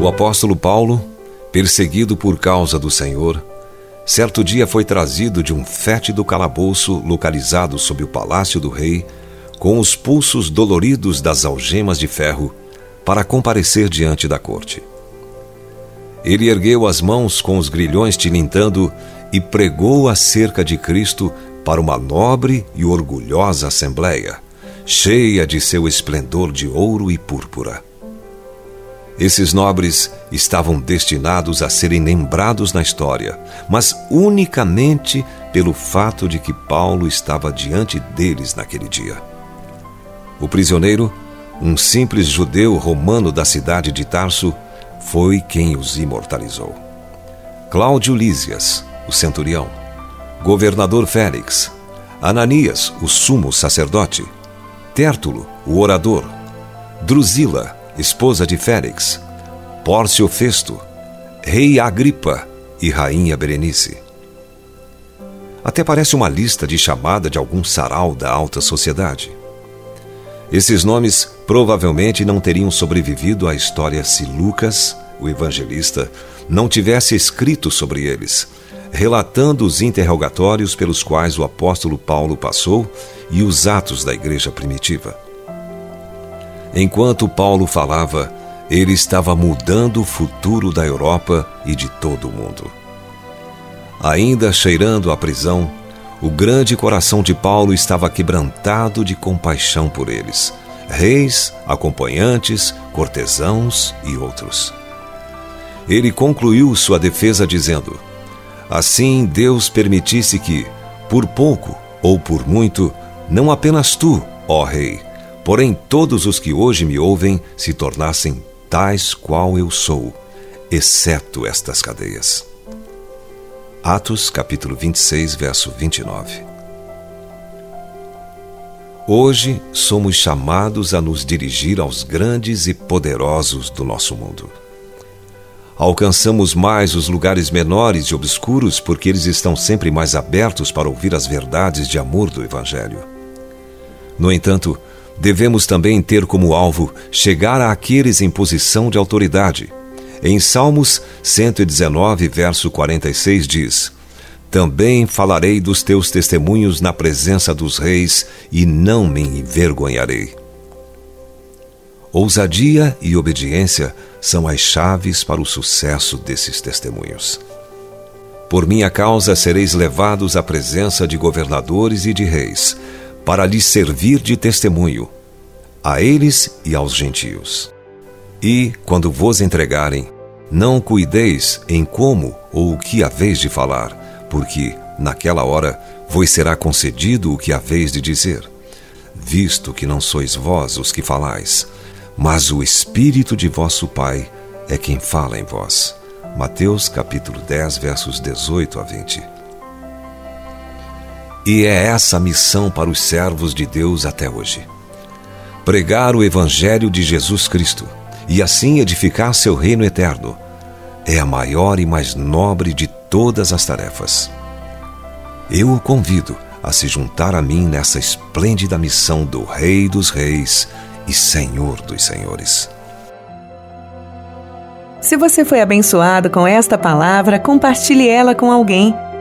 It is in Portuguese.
O apóstolo Paulo, perseguido por causa do Senhor, certo dia foi trazido de um fétido calabouço localizado sob o palácio do rei, com os pulsos doloridos das algemas de ferro, para comparecer diante da corte. Ele ergueu as mãos com os grilhões tilintando e pregou acerca de Cristo para uma nobre e orgulhosa assembleia, cheia de seu esplendor de ouro e púrpura. Esses nobres estavam destinados a serem lembrados na história, mas unicamente pelo fato de que Paulo estava diante deles naquele dia. O prisioneiro, um simples judeu romano da cidade de Tarso, foi quem os imortalizou. Cláudio Lísias, o centurião, governador Félix, Ananias, o sumo sacerdote, Tértulo, o orador, Drusila, esposa de Félix, Pórcio Festo, rei Agripa e rainha Berenice. Até parece uma lista de chamada de algum sarau da alta sociedade. Esses nomes provavelmente não teriam sobrevivido à história se Lucas, o evangelista, não tivesse escrito sobre eles, relatando os interrogatórios pelos quais o apóstolo Paulo passou e os atos da igreja primitiva. Enquanto Paulo falava, ele estava mudando o futuro da Europa e de todo o mundo. Ainda cheirando a prisão, o grande coração de Paulo estava quebrantado de compaixão por eles, reis, acompanhantes, cortesãos e outros. Ele concluiu sua defesa dizendo: Assim Deus permitisse que, por pouco ou por muito, não apenas tu, ó Rei, porém todos os que hoje me ouvem se tornassem tais qual eu sou, exceto estas cadeias. Atos capítulo 26, verso 29. Hoje somos chamados a nos dirigir aos grandes e poderosos do nosso mundo. Alcançamos mais os lugares menores e obscuros porque eles estão sempre mais abertos para ouvir as verdades de amor do Evangelho. No entanto, devemos também ter como alvo chegar àqueles em posição de autoridade. Em Salmos 119, verso 46 diz: Também falarei dos teus testemunhos na presença dos reis e não me envergonharei. Ousadia e obediência são as chaves para o sucesso desses testemunhos. Por minha causa sereis levados à presença de governadores e de reis para lhes servir de testemunho, a eles e aos gentios. E, quando vos entregarem, não cuideis em como ou o que haveis de falar, porque, naquela hora, vos será concedido o que haveis de dizer, visto que não sois vós os que falais, mas o Espírito de vosso Pai é quem fala em vós. Mateus capítulo 10, versos 18 a 20. E é essa a missão para os servos de Deus até hoje. Pregar o Evangelho de Jesus Cristo e assim edificar seu reino eterno é a maior e mais nobre de todas as tarefas. Eu o convido a se juntar a mim nessa esplêndida missão do Rei dos Reis e Senhor dos Senhores. Se você foi abençoado com esta palavra, compartilhe ela com alguém.